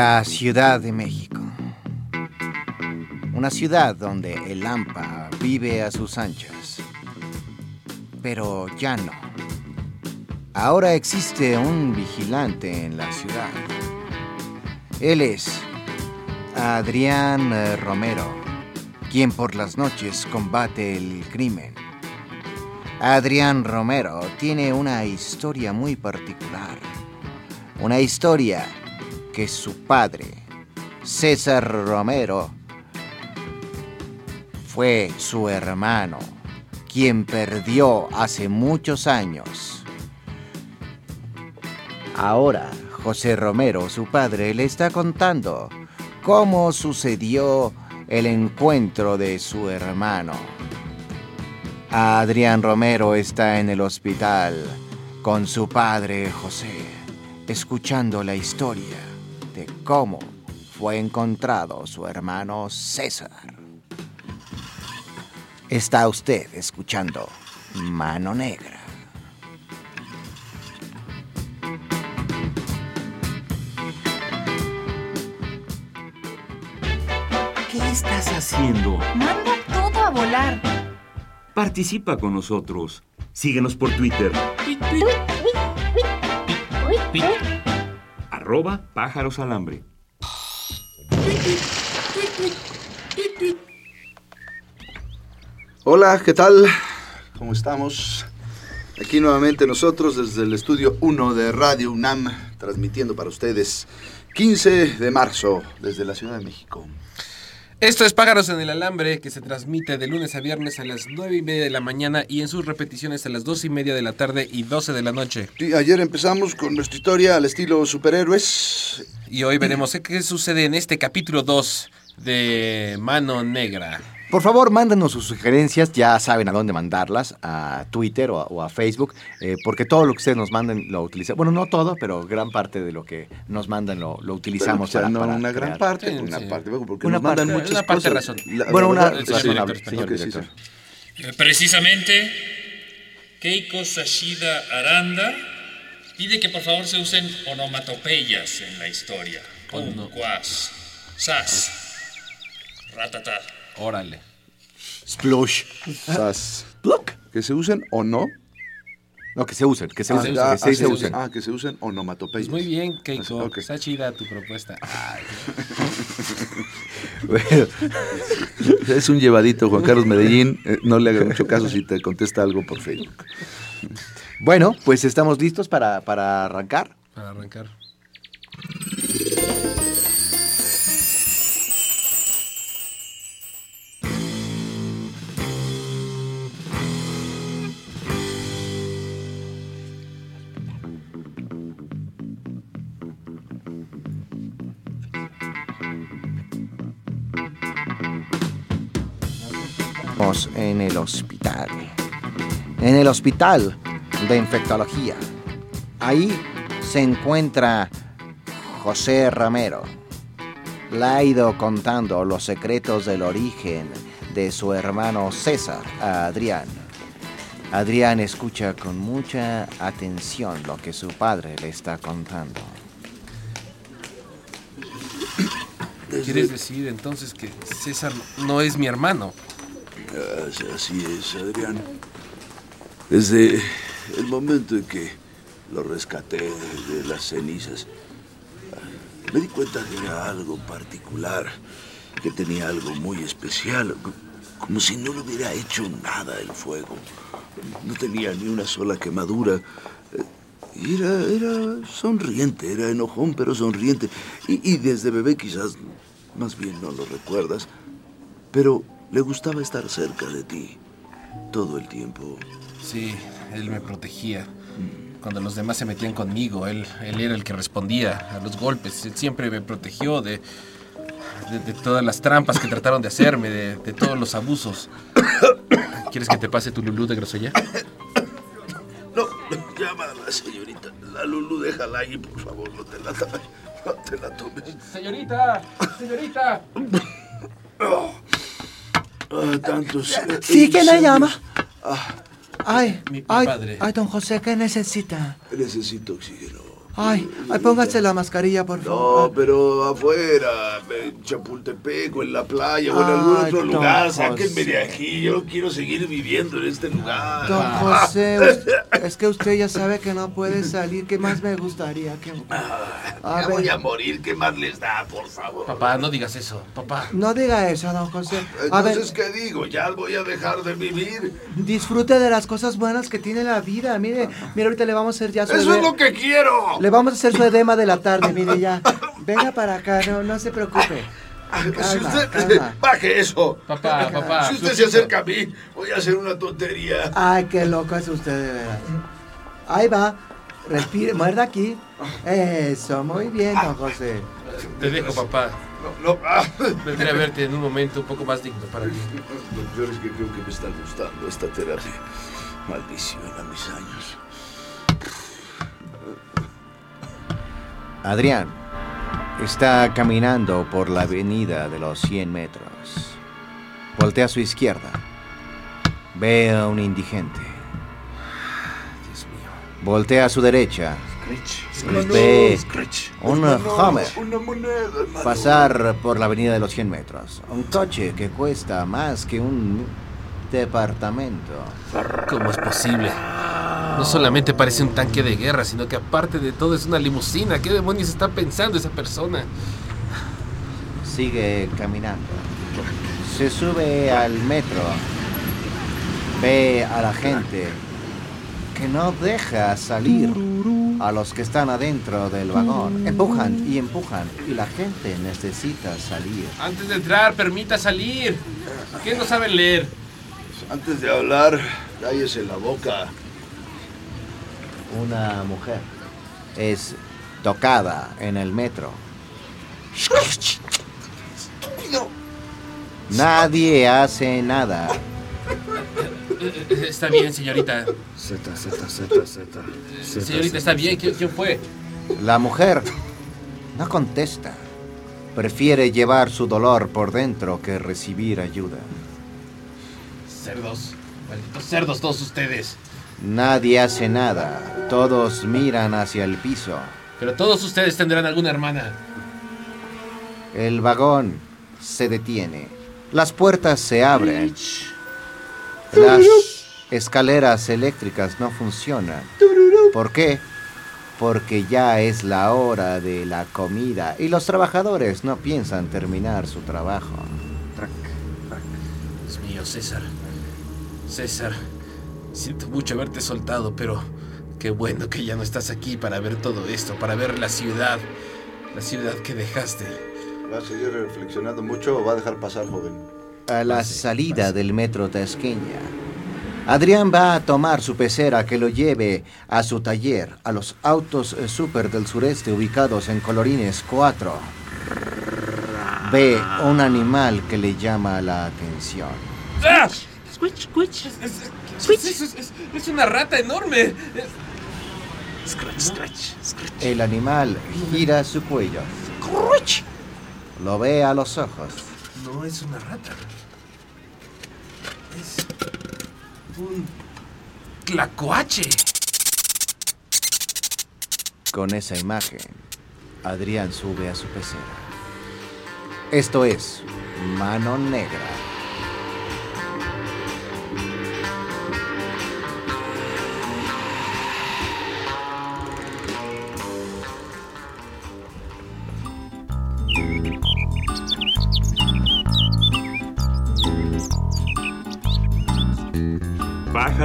La Ciudad de México. Una ciudad donde el Lampa vive a sus anchas. Pero ya no. Ahora existe un vigilante en la ciudad. Él es Adrián Romero, quien por las noches combate el crimen. Adrián Romero tiene una historia muy particular. Una historia que su padre, César Romero, fue su hermano, quien perdió hace muchos años. Ahora, José Romero, su padre, le está contando cómo sucedió el encuentro de su hermano. Adrián Romero está en el hospital con su padre José, escuchando la historia cómo fue encontrado su hermano César. Está usted escuchando Mano Negra. ¿Qué estás haciendo? Manda todo a volar. Participa con nosotros. Síguenos por Twitter. Arroba pájaros alambre. Hola, ¿qué tal? ¿Cómo estamos? Aquí nuevamente nosotros desde el estudio 1 de Radio UNAM, transmitiendo para ustedes 15 de marzo desde la Ciudad de México. Esto es Pájaros en el Alambre, que se transmite de lunes a viernes a las 9 y media de la mañana y en sus repeticiones a las 2 y media de la tarde y 12 de la noche. Ayer empezamos con nuestra historia al estilo superhéroes. Y hoy veremos qué sucede en este capítulo 2 de Mano Negra. Por favor, mándenos sus sugerencias, ya saben a dónde mandarlas, a Twitter o a, o a Facebook, eh, porque todo lo que ustedes nos manden lo utilizamos. Bueno, no todo, pero gran parte de lo que nos mandan lo, lo utilizamos Pero, para, no para una gran parte, Sí, una sí. parte, porque Una nos mandan parte, muchas una parte cosas. razón. La- Bueno, una señor razonable, director, señor. Eh, Precisamente, Keiko Sashida Aranda pide que por favor se usen onomatopeyas en la historia. Cuas, sas, ratata. Órale. Splush. Sas. Que se usen o no. No, que se usen, que se usen, ah, que sí ah, se usen. Ah, que se usen onomatopeyas. Pues muy bien, Keiko. Está chida tu propuesta. Bueno, Es un llevadito, Juan Carlos Medellín. Eh, no le hagas mucho caso si te contesta algo por Facebook. bueno, pues estamos listos para, para arrancar. Para arrancar. En el hospital. En el hospital de infectología. Ahí se encuentra José Romero. Le ha ido contando los secretos del origen de su hermano César a Adrián. Adrián escucha con mucha atención lo que su padre le está contando. ¿Quieres decir entonces que César no es mi hermano? Así es, Adrián. Desde el momento en que lo rescaté de las cenizas, me di cuenta que era algo particular, que tenía algo muy especial, como si no le hubiera hecho nada el fuego. No tenía ni una sola quemadura. Eh, Era, era sonriente, era enojón, pero sonriente. Y desde bebé quizás, más bien no lo recuerdas, pero le gustaba estar cerca de ti todo el tiempo. Sí, él me protegía. Cuando los demás se metían conmigo, él, él era el que respondía a los golpes. Él siempre me protegió de, de, de todas las trampas que trataron de hacerme, de, de todos los abusos. ¿Quieres que te pase tu lulú de grosoya? No, llama a la señorita. La Lulu, déjala ahí, por favor. No te la, no te la tomes. Señorita, señorita. Ah, tantos. Sí, ¿quién le llama? Ah, Ay, Mi- mi ay, padre. ay, don José, ¿qué necesita? necesito oxígeno. Ay, ay, póngase la mascarilla, por No, favor. pero afuera, en Chapultepec o en la playa o en Ay, algún otro lugar. José. Sáquenme de aquí. Yo no quiero seguir viviendo en este lugar. Don José, es que usted ya sabe que no puede salir. ¿Qué más me gustaría que... A Ya ver. voy a morir. ¿Qué más les da, por favor? Papá, no digas eso. Papá. No diga eso, don José. A ver, Entonces, ¿qué digo? ¿Ya voy a dejar de vivir? disfrute de las cosas buenas que tiene la vida. Mire, mire, ahorita le vamos a hacer ya su ¡Eso es lo que quiero! Le vamos a hacer su edema de la tarde, mire ya. Venga para acá, no, no se preocupe. Si Calma, usted... calma. Baje eso. Papá, papá. Si usted se acerca a mí, voy a hacer una tontería. Ay, qué loco es usted de veras. Ahí va. Respire, muerda aquí. Eso, muy bien, don José. Te dejo, papá. No, no. ah. Vendré a verte en un momento un poco más digno para ti. Lo peor es que creo que me está gustando esta terapia. Maldición a mis años. Adrián está caminando por la avenida de los 100 metros. Voltea a su izquierda. Ve a un indigente. Dios mío. Voltea a su derecha. Ve Scratch. un Hummer pasar por la avenida de los 100 metros. Un coche que cuesta más que un departamento. ¿Cómo es posible? No solamente parece un tanque de guerra, sino que aparte de todo es una limusina. ¿Qué demonios está pensando esa persona? Sigue caminando. Se sube al metro. Ve a la gente que no deja salir a los que están adentro del vagón. Empujan y empujan y la gente necesita salir. Antes de entrar, permita salir. ¿Qué no saben leer? Antes de hablar, cállese la boca. Una mujer es tocada en el metro. Nadie hace nada. Está bien, señorita. Z, Z, Z, Z. Señorita, está bien. ¿Quién, quién fue? La mujer no contesta. Prefiere llevar su dolor por dentro que recibir ayuda. Cerdos. Malditos cerdos todos ustedes. Nadie hace nada. Todos miran hacia el piso. Pero todos ustedes tendrán alguna hermana. El vagón se detiene. Las puertas se abren. Las escaleras eléctricas no funcionan. ¿Por qué? Porque ya es la hora de la comida y los trabajadores no piensan terminar su trabajo. Dios mío, César. César. Siento mucho haberte soltado, pero qué bueno que ya no estás aquí para ver todo esto, para ver la ciudad. La ciudad que dejaste. ¿Va a seguir reflexionando mucho o va a dejar pasar, joven? A la salida del metro Tasqueña, Adrián va a tomar su pecera que lo lleve a su taller, a los autos eh, super del sureste ubicados en Colorines 4. Ve un animal que le llama la atención. ¡Ah! Es, es- es- es- es- es una rata enorme. Es- El animal gira su cuello. Lo ve a los ojos. No es una rata. Es un tlacoache. Con esa imagen, Adrián sube a su pecera. Esto es Mano Negra.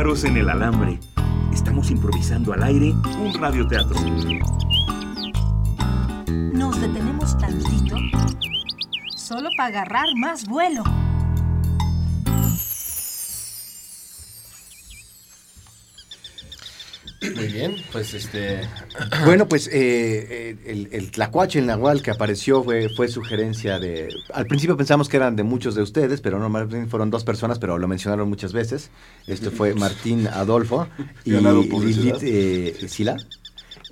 En el alambre. Estamos improvisando al aire un radioteatro. Nos detenemos tantito solo para agarrar más vuelo. Pues este... Bueno, pues eh, eh, el, el tlacuache, el nahual que apareció fue, fue sugerencia de... Al principio pensamos que eran de muchos de ustedes, pero no, más bien fueron dos personas, pero lo mencionaron muchas veces. Esto fue Martín Adolfo y Lilith eh, Sila.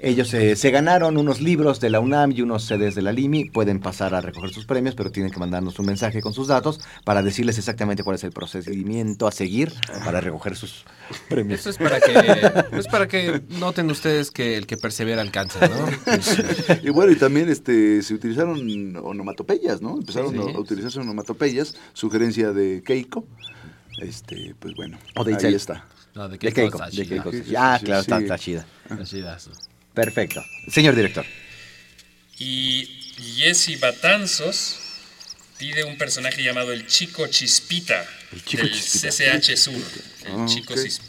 Ellos eh, se ganaron unos libros de la UNAM y unos CDs de la LIMI. Pueden pasar a recoger sus premios, pero tienen que mandarnos un mensaje con sus datos para decirles exactamente cuál es el procedimiento a seguir para recoger sus premios. Esto es para que, es para que noten ustedes que el que persevera alcanza, ¿no? Y bueno, y también este, se utilizaron onomatopeyas, ¿no? Empezaron Sí. a utilizarse onomatopeyas, sugerencia de Keiko. Este, pues bueno, O de ahí está. No, de Keiko, de Keiko. Ah, claro, está, está chida. Chidazo. Perfecto. Señor director. Y Jesse Batanzos pide un personaje llamado el Chico Chispita El Chico del Chispita. CCH Sur. El, chico, ok. Cis-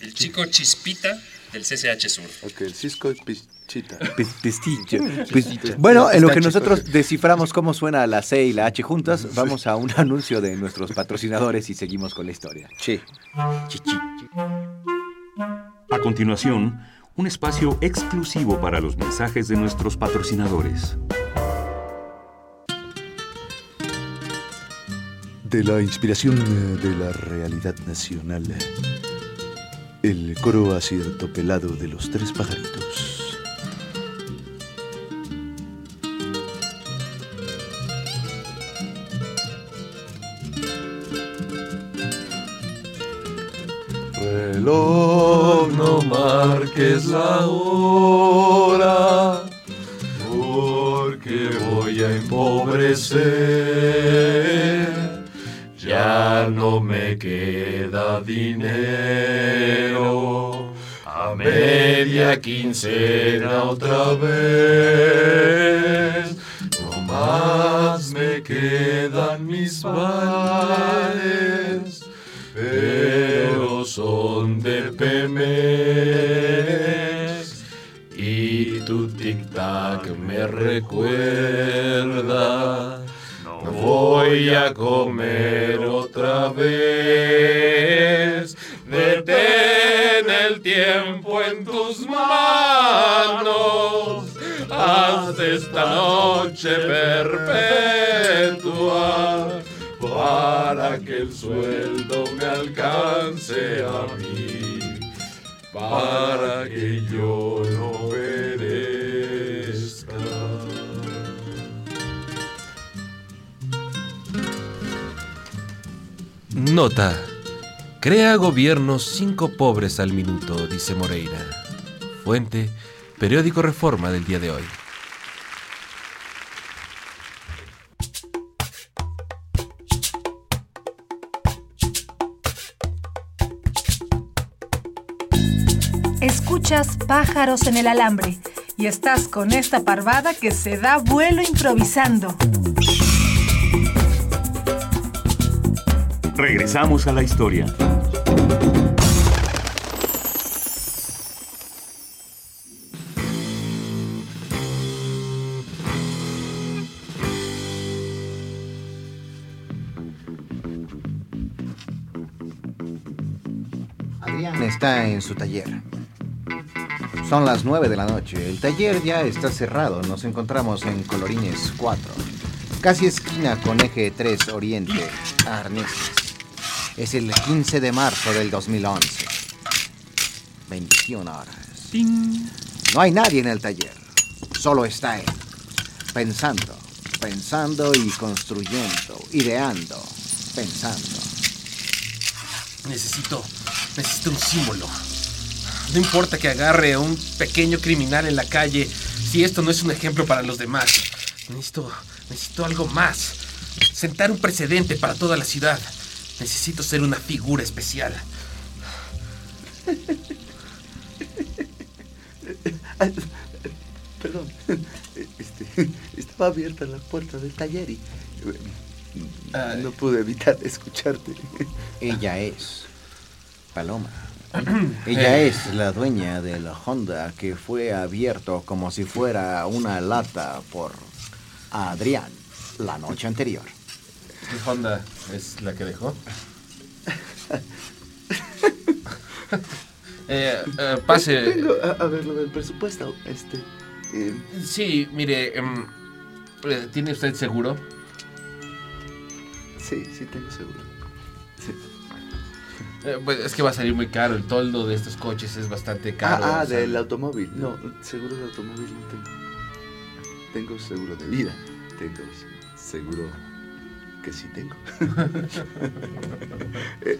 el Chico Chispita del CCH Sur. Ok, el Cisco Pichita. Pis- Pistillo. Pis- Bueno, en lo que nosotros desciframos cómo suena la C y la H juntas, vamos a un anuncio de nuestros patrocinadores y seguimos con la historia. Sí. A continuación, un espacio exclusivo para los mensajes de nuestros patrocinadores. De la inspiración eh, de la realidad nacional. El coro aciertopelado de los tres pajaritos. No marques la hora, porque voy a empobrecer. Ya no me queda dinero, a media quincena otra vez. No más me quedan mis vales pero son de recuerda. Voy a comer otra vez. Detén el tiempo en tus manos. Haz esta noche perpetua para que el sueldo me alcance a mí, para que yo no Nota. Crea gobiernos cinco pobres al minuto, dice Moreira. Fuente, periódico Reforma del día de hoy. Escuchas pájaros en el alambre y estás con esta parvada que se da vuelo improvisando. Regresamos a la historia. Adrián está en su taller. Son las 9 de la noche. El taller ya está cerrado. Nos encontramos en Colorines 4. Casi esquina con eje 3 Oriente, Arneses. Es el 15 de marzo del 2011. 21 horas. No hay nadie en el taller. Solo está él. Pensando, pensando y construyendo, ideando, pensando. Necesito, necesito un símbolo. No importa que agarre a un pequeño criminal en la calle, si esto no es un ejemplo para los demás. Necesito, necesito algo más. Sentar un precedente para toda la ciudad. Necesito ser una figura especial. Perdón, este, estaba abierta la puerta del taller y eh, no pude evitar escucharte. Ella es Paloma. Ella es la dueña del Honda que fue abierto como si fuera una lata por Adrián la noche anterior. ¿Qué Honda es la que dejó? Eh, eh, pase. A, a ver lo del presupuesto. Este. eh, Sí, mire, em, ¿tiene usted seguro? sí, sí, tengo seguro. Sí. Pues es que va a salir muy caro. El toldo de estos coches es bastante caro. ah, ah, o sea, del automóvil. No, seguro de automóvil no tengo. Tengo seguro de vida. Tengo seguro que sí tengo. Eh,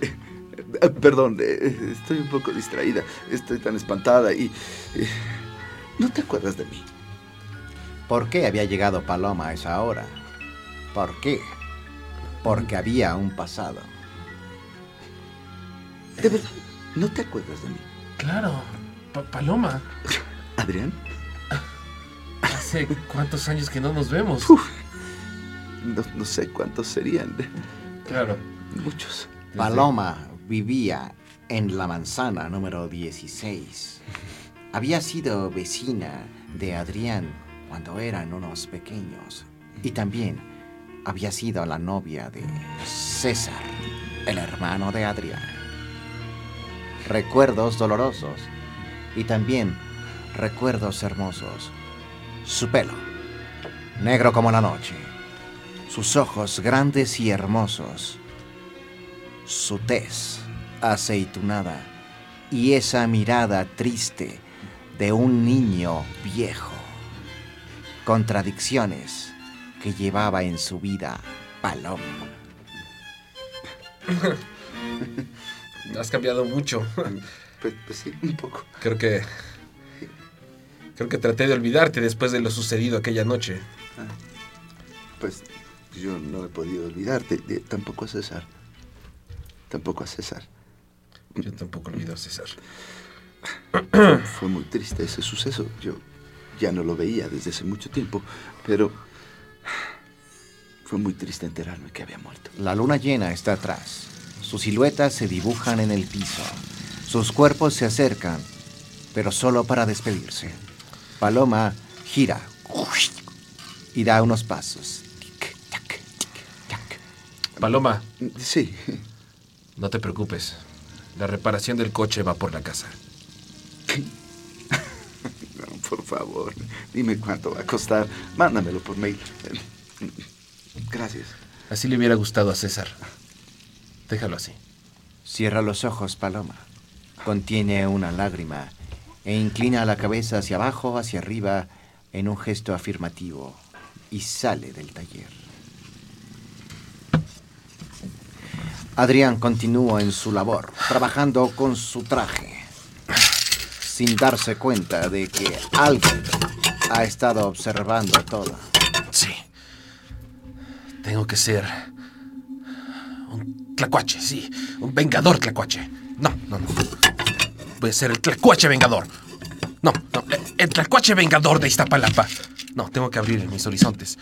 eh, perdón, eh, estoy un poco distraída. Estoy tan espantada y... eh, ¿No te acuerdas de mí? ¿Por qué había llegado Paloma a esa hora? ¿Por qué? Porque había un pasado. De verdad, ¿no te acuerdas de mí? Claro, Pa- Paloma. ¿Adrián? Hace cuántos años que no nos vemos. No, no sé cuántos serían. Claro. Muchos. Paloma vivía en la manzana número 16. Había sido vecina de Adrián cuando eran unos pequeños. Y también había sido la novia de César, el hermano de Adrián. Recuerdos dolorosos y también recuerdos hermosos. Su pelo, negro como la noche. Sus ojos grandes y hermosos su tez aceitunada y esa mirada triste de un niño viejo. Contradicciones que llevaba en su vida Paloma. Has cambiado mucho. Pues, pues sí, un poco. Creo que. Creo que traté de olvidarte después de lo sucedido aquella noche. Pues yo no he podido olvidarte. de- Tampoco a César. Tampoco a César. Yo tampoco olvido a César. Fue, fue muy triste ese suceso. Yo ya no lo veía desde hace mucho tiempo, pero fue muy triste enterarme que había muerto. La luna llena está atrás. Sus siluetas se dibujan en el piso. Sus cuerpos se acercan, pero solo para despedirse. Paloma gira y da unos pasos. Paloma, Sí, no te preocupes. La reparación del coche va por la casa. no, por favor, dime cuánto va a costar. Mándamelo por mail. Gracias. Así le hubiera gustado a César. Déjalo así. Cierra los ojos, Paloma. Contiene una lágrima e inclina la cabeza hacia abajo, hacia arriba, en un gesto afirmativo y sale del taller. Adrián continúa en su labor, trabajando con su traje, sin darse cuenta de que alguien ha estado observando todo. Sí. Tengo que ser. Un tlacuache, sí. Un vengador tlacuache. No, no, no. Voy a ser el tlacuache vengador. No, no. El tlacuache vengador de Iztapalapa. No, tengo que abrir mis horizontes.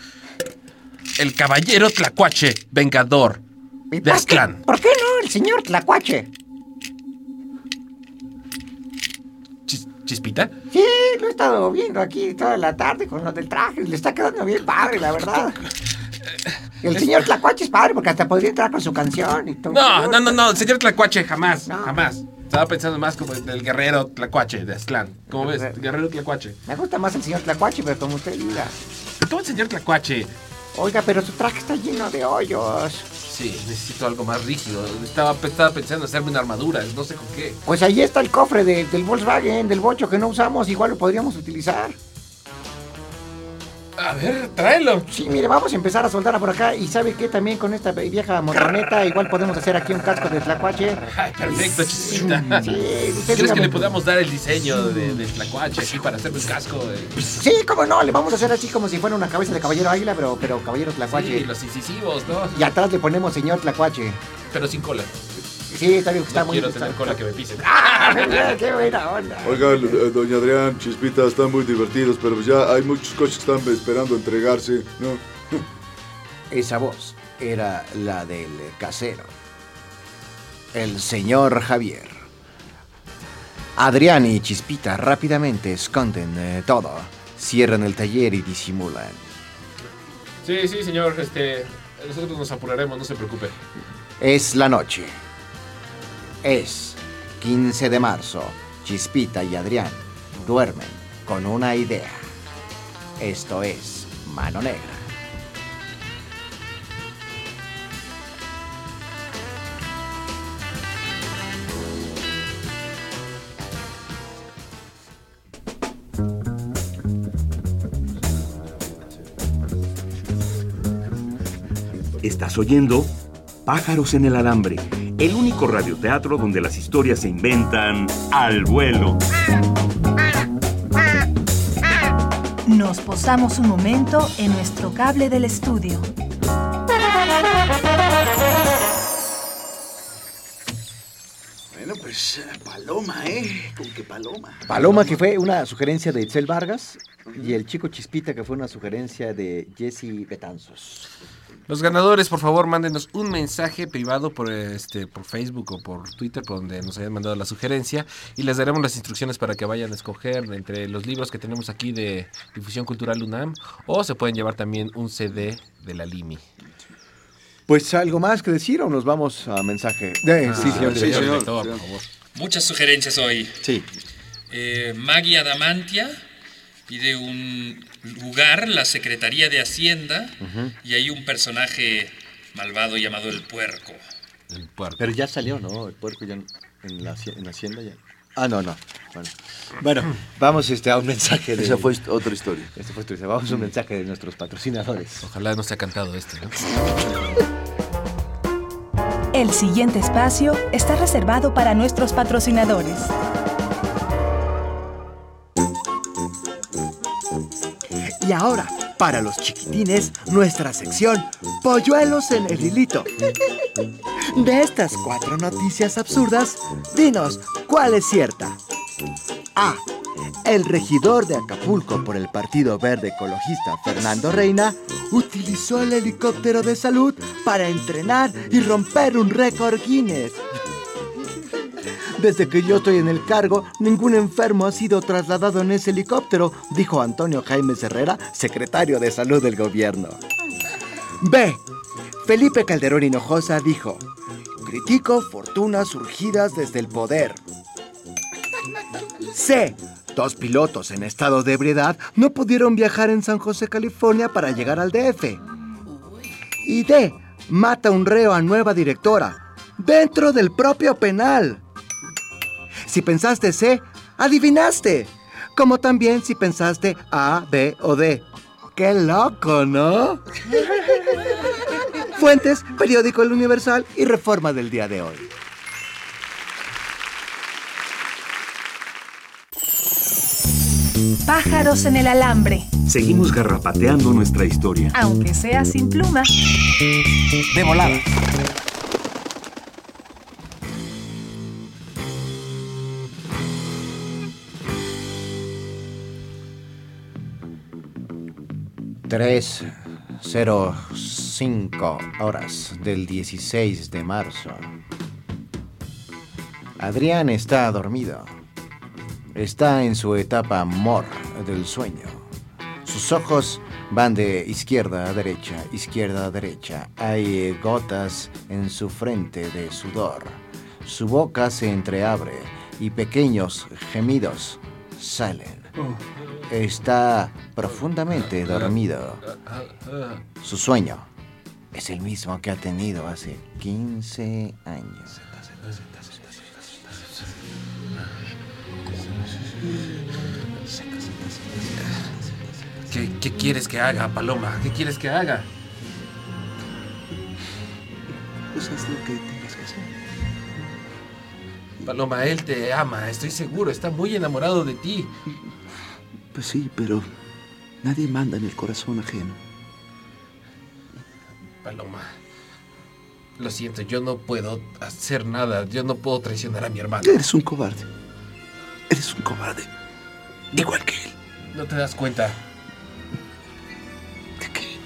El caballero tlacuache vengador de Aztlán. ¿Por qué no el señor Tlacuache? Chis- ¿Chispita? Sí, lo he estado viendo aquí toda la tarde con lo del traje. Le está quedando bien padre, la verdad. El señor Tlacuache es padre porque hasta podría entrar con su canción y todo. No, no, no, no. Señor tlacuache, jamás. No. Jamás. Estaba pensando más como el guerrero tlacuache de Aztlán. ¿Cómo ves? Guerrero tlacuache. Me gusta más el señor Tlacuache, pero como usted diga. ¿Cómo el señor tlacuache? Oiga, pero su traje está lleno de hoyos. Sí, necesito algo más rígido. Estaba, estaba pensando en hacerme una armadura, no sé con qué. Pues ahí está el cofre de- del Volkswagen, del bocho que no usamos, igual lo podríamos utilizar. A ver, tráelo. Sí, mire, vamos a empezar a soldar por acá y sabe que también con esta vieja motoneta igual podemos hacer aquí un casco de tlacuache. Ay, perfecto, chispita. Sí, ¿Crees que le podamos dar el diseño de, tlacuache aquí para hacerme un casco? de- Sí, cómo no, le vamos a hacer así como si fuera una cabeza de caballero águila, pero, pero caballero tlacuache. Sí, los incisivos, ¿no? Y atrás le ponemos señor tlacuache. Pero sin cola. Sí, está bien, está No muy quiero tener cola que me pisen. ¡Ah! ¡Qué buena onda! Oiga, eh, doña Adrián, Chispita, están muy divertidos, pero ya hay muchos coches que están esperando entregarse, ¿no? Esa voz era la del casero, el señor Javier. Adrián y Chispita rápidamente esconden eh, todo, cierran el taller y disimulan. Sí, sí, señor. Este, nosotros nos apuraremos, no se preocupe. Es la noche. Es 15 de marzo. Chispita y Adrián duermen con una idea. Esto es Mano Negra. Estás oyendo Pájaros en el Alambre, el único radioteatro donde las historias se inventan al vuelo. Nos posamos un momento en nuestro cable del estudio. Bueno, pues Paloma, ¿eh? Con que Paloma. Paloma, que fue una sugerencia de Itzel Vargas, y el chico Chispita, que fue una sugerencia de Jesse Betanzos. Los ganadores, por favor, mándenos un mensaje privado por este por Facebook o por Twitter, por donde nos hayan mandado la sugerencia, y les daremos las instrucciones para que vayan a escoger entre los libros que tenemos aquí de Difusión Cultural UNAM, o se pueden llevar también un CD de la Limi. Pues algo más que decir o nos vamos a mensaje. Eh, sí, señor sí, señor. Por favor. Muchas sugerencias hoy. Sí. Eh, Maggie Adamantia pide un lugar, la Secretaría de Hacienda, y hay un personaje malvado llamado el puerco. El puerco. Pero ya salió, ¿no? El puerco ya en, en la, haci- en la hacienda ya. Ah, no, no. Bueno, bueno vamos este, a un mensaje de... Esa fue otra historia. Este fue tu- Vamos a un mensaje de nuestros patrocinadores. Ojalá no se ha cantado este, ¿no? El siguiente espacio está reservado para nuestros patrocinadores. Y ahora, para los chiquitines, nuestra sección Polluelos en el hilito. De estas cuatro noticias absurdas, dinos, ¿cuál es cierta? A. El regidor de Acapulco por el Partido Verde Ecologista Fernando Reina utilizó el helicóptero de salud para entrenar y romper un récord Guinness. Desde que yo estoy en el cargo, ningún enfermo ha sido trasladado en ese helicóptero, dijo Antonio Jaime Herrera, secretario de Salud del gobierno. B. Felipe Calderón Hinojosa dijo, critico fortunas surgidas desde el poder. C. Dos pilotos en estado de ebriedad no pudieron viajar en San José, California para llegar al DF. Y D. Mata un reo a nueva directora. Dentro del propio penal. Si pensaste C, adivinaste. Como también si pensaste A, B o D. ¡Qué loco, ¿no? Fuentes, periódico El Universal y Reforma del día de hoy. Pájaros en el alambre, Seguimos garrapateando nuestra historia. aunque sea sin pluma. De volada. Tres, cero, cinco horas del 16 de marzo. Adrián está dormido. Está en su etapa mor del sueño. Sus ojos van de izquierda a derecha, izquierda a derecha. Hay gotas en su frente de sudor. Su boca se entreabre y pequeños gemidos salen. Está profundamente dormido. Su sueño es el mismo que ha tenido hace 15 años. ¿Qué, qué quieres que haga, Paloma? ¿Qué quieres que haga? Pues haz lo que tengas que hacer. Paloma, él te ama, estoy seguro, está muy enamorado de ti. Pues sí, pero nadie manda en el corazón ajeno. Paloma, lo siento, yo no puedo hacer nada, yo no puedo traicionar a mi hermano. Eres un cobarde. Eres un cobarde. Igual que él. ¿No te das cuenta? ¿De qué?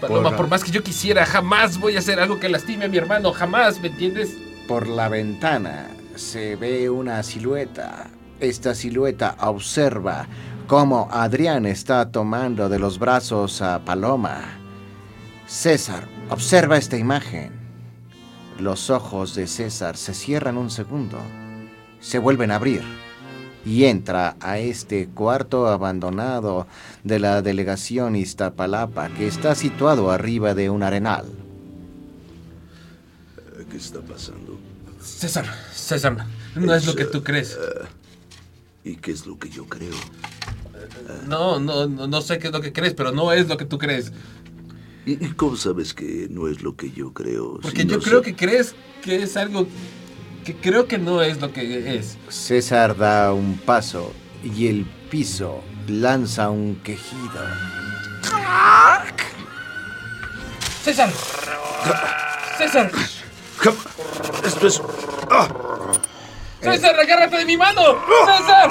Paloma, Por- por más que yo quisiera, jamás voy a hacer algo que lastime a mi hermano, jamás, ¿me entiendes? Por la ventana se ve una silueta. Esta silueta observa cómo Adrián está tomando de los brazos a Paloma. César observa esta imagen. Los ojos de César se cierran un segundo se vuelven a abrir y entra a este cuarto abandonado de la delegación Iztapalapa que está situado arriba de un arenal. ¿Qué está pasando? César, César, no es lo que tú crees. ¿Y qué es lo que yo creo? No, no, no, no sé qué es lo que crees, pero no es lo que tú crees. ¿Y y cómo sabes que no es lo que yo creo? Porque Si yo no creo sé- que crees que es algo que creo que no es lo que es. César da un paso y el piso lanza un quejido. César. César. Esto es... César, agárrate de mi mano. César.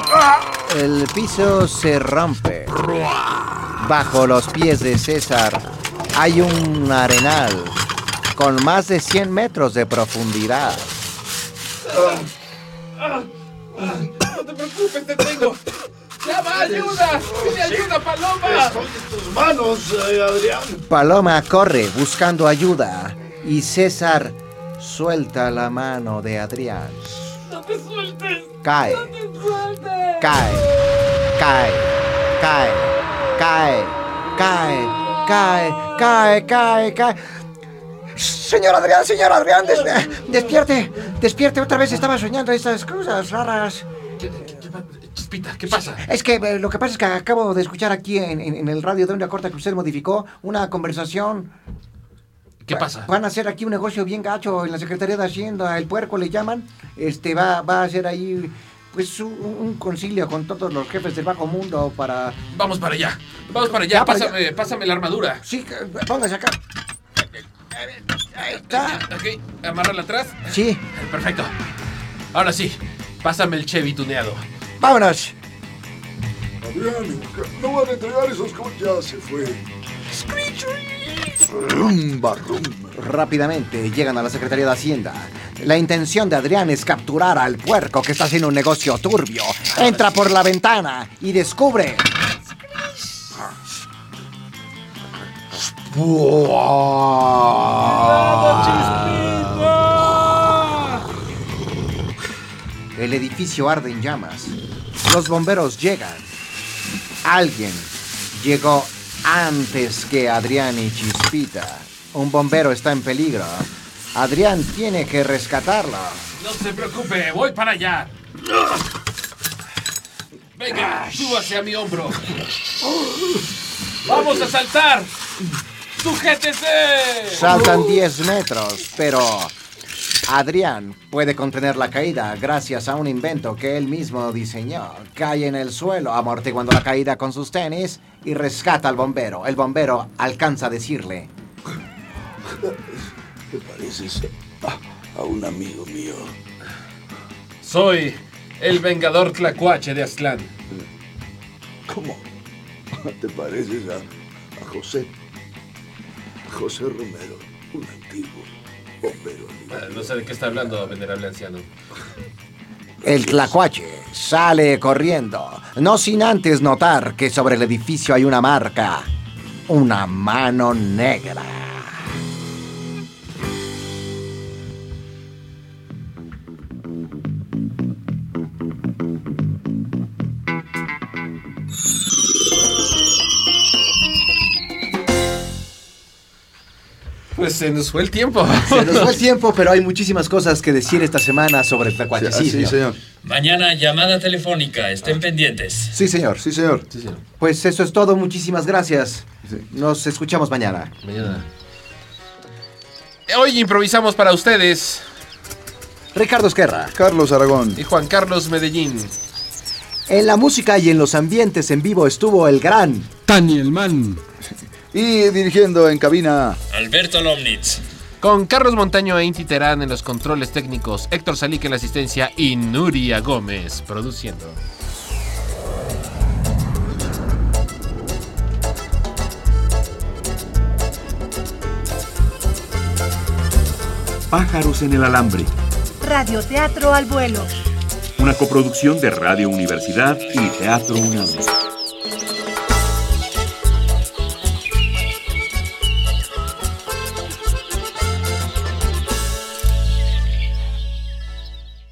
El piso se rompe. Bajo los pies de César hay un arenal con más de 100 metros de profundidad. No te preocupes, te tengo. ¡Llama ayuda! ¡Pide ayuda, Paloma! Estoy en tus manos, eh, Adrián. Paloma corre buscando ayuda y César suelta la mano de Adrián. ¡No te sueltes! Cae, ¡No te sueltes! cae, cae, cae, cae, cae, cae, cae, cae, cae. Señor Adrián, señor Adrián, des- eh, despierte, despierte. Otra vez estaba soñando estas cosas raras. Chispita, ¿qué pasa? Es que eh, lo que pasa es que acabo de escuchar aquí en, en- en el radio de una corta que usted modificó una conversación. ¿Qué pasa? Van a hacer aquí un negocio bien gacho en la Secretaría de Hacienda, el puerco le llaman. Este va, va a hacer ahí pues un, un concilio con todos los jefes del bajo mundo para. Vamos para allá. Vamos para allá. Para pásame, pásame la armadura. Sí, póngase acá. Ahí está. Ok, amárrala atrás. Sí, Perfecto. Ahora sí, pásame el Chevy tuneado. vámonos. Adrián, no van a entregar esos coches. Ya se fue. Rumba, rumba. Rápidamente llegan a la Secretaría de Hacienda. La intención de Adrián es capturar al puerco que está haciendo un negocio turbio. Entra por la ventana y descubre. El edificio arde en llamas. Los bomberos llegan. Alguien llegó antes que Adrián y Chispita. Un bombero está en peligro. Adrián tiene que rescatarlo. No se preocupe, voy para allá. Venga, súbase a mi hombro. ¡Vamos a saltar! ¡Sujétese! Saltan 10 metros, pero Adrián puede contener la caída gracias a un invento que él mismo diseñó. Cae en el suelo amortiguando la caída con sus tenis y rescata al bombero. El bombero alcanza a decirle, Te pareces a, a un amigo mío. Soy el vengador tlacuache de Aztlán. ¿Cómo? ¿Te pareces a, a José? José Romero, un antiguo bombero. Ah, No sé de qué está hablando, venerable anciano. El tlacuache sale corriendo, no sin antes notar que sobre el edificio hay una marca, una mano negra. Pues se nos fue el tiempo. Se nos fue el tiempo, pero hay muchísimas cosas que decir esta semana sobre el tlacuachicidio. Sí, señor. Mañana llamada telefónica, estén pendientes. Sí, señor. Sí, señor. Pues eso es todo. Muchísimas gracias. Nos escuchamos mañana. Mañana. Hoy improvisamos para ustedes Ricardo Esquerra. Carlos Aragón. y Juan Carlos Medellín. En la música y en los ambientes en vivo estuvo el gran Daniel Mann. Y dirigiendo en cabina. Alberto Lomnitz. Con Carlos Montaño e Inti Terán en los controles técnicos, Héctor Salique en la asistencia y Nuria Gómez produciendo. Pájaros en el alambre. Radioteatro al vuelo. Una coproducción de Radio Universidad y Teatro UNAM.